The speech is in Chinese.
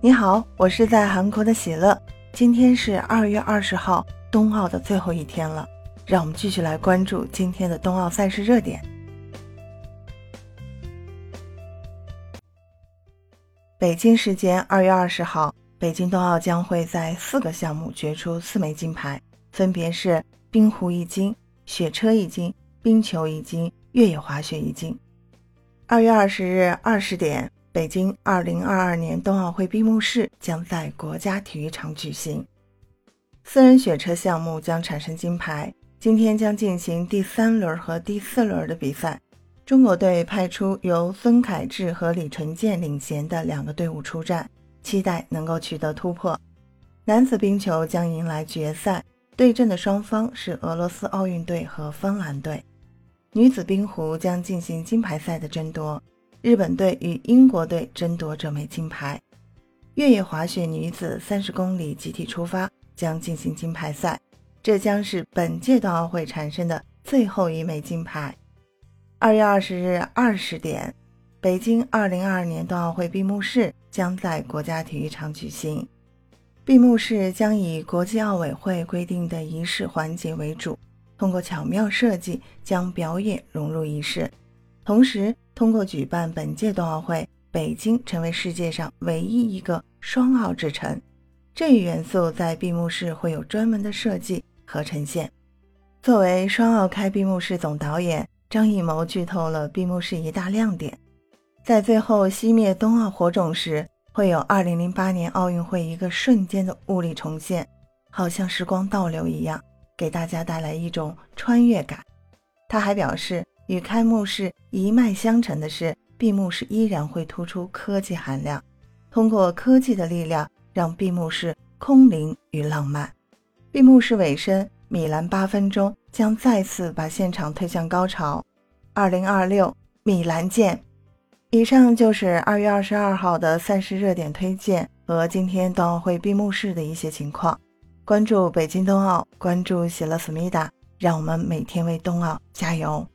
你好，我是在韩国的喜乐。今天是二月二十号，冬奥的最后一天了，让我们继续来关注今天的冬奥赛事热点。北京时间二月二十号，北京冬奥将会在四个项目决出四枚金牌，分别是冰壶一金、雪车一金、冰球一金、越野滑雪一金。二月二十日二十点。北京二零二二年冬奥会闭幕式将在国家体育场举行，四人雪车项目将产生金牌。今天将进行第三轮和第四轮的比赛。中国队派出由孙凯智和李纯健领衔的两个队伍出战，期待能够取得突破。男子冰球将迎来决赛，对阵的双方是俄罗斯奥运队和芬兰队。女子冰壶将进行金牌赛的争夺。日本队与英国队争夺这枚金牌。越野滑雪女子三十公里集体出发将进行金牌赛，这将是本届冬奥会产生的最后一枚金牌。二月二十日二十点，北京二零二二年冬奥会闭幕式将在国家体育场举行。闭幕式将以国际奥委会规定的仪式环节为主，通过巧妙设计将表演融入仪式，同时。通过举办本届冬奥会，北京成为世界上唯一一个双奥之城。这一元素在闭幕式会有专门的设计和呈现。作为双奥开闭幕式总导演，张艺谋剧透了闭幕式一大亮点：在最后熄灭冬奥火种时，会有2008年奥运会一个瞬间的物理重现，好像时光倒流一样，给大家带来一种穿越感。他还表示。与开幕式一脉相承的是，闭幕式依然会突出科技含量，通过科技的力量，让闭幕式空灵与浪漫。闭幕式尾声，米兰八分钟将再次把现场推向高潮。二零二六，米兰见！以上就是二月二十二号的赛事热点推荐和今天冬奥会闭幕式的一些情况。关注北京冬奥，关注喜乐思密达，让我们每天为冬奥加油！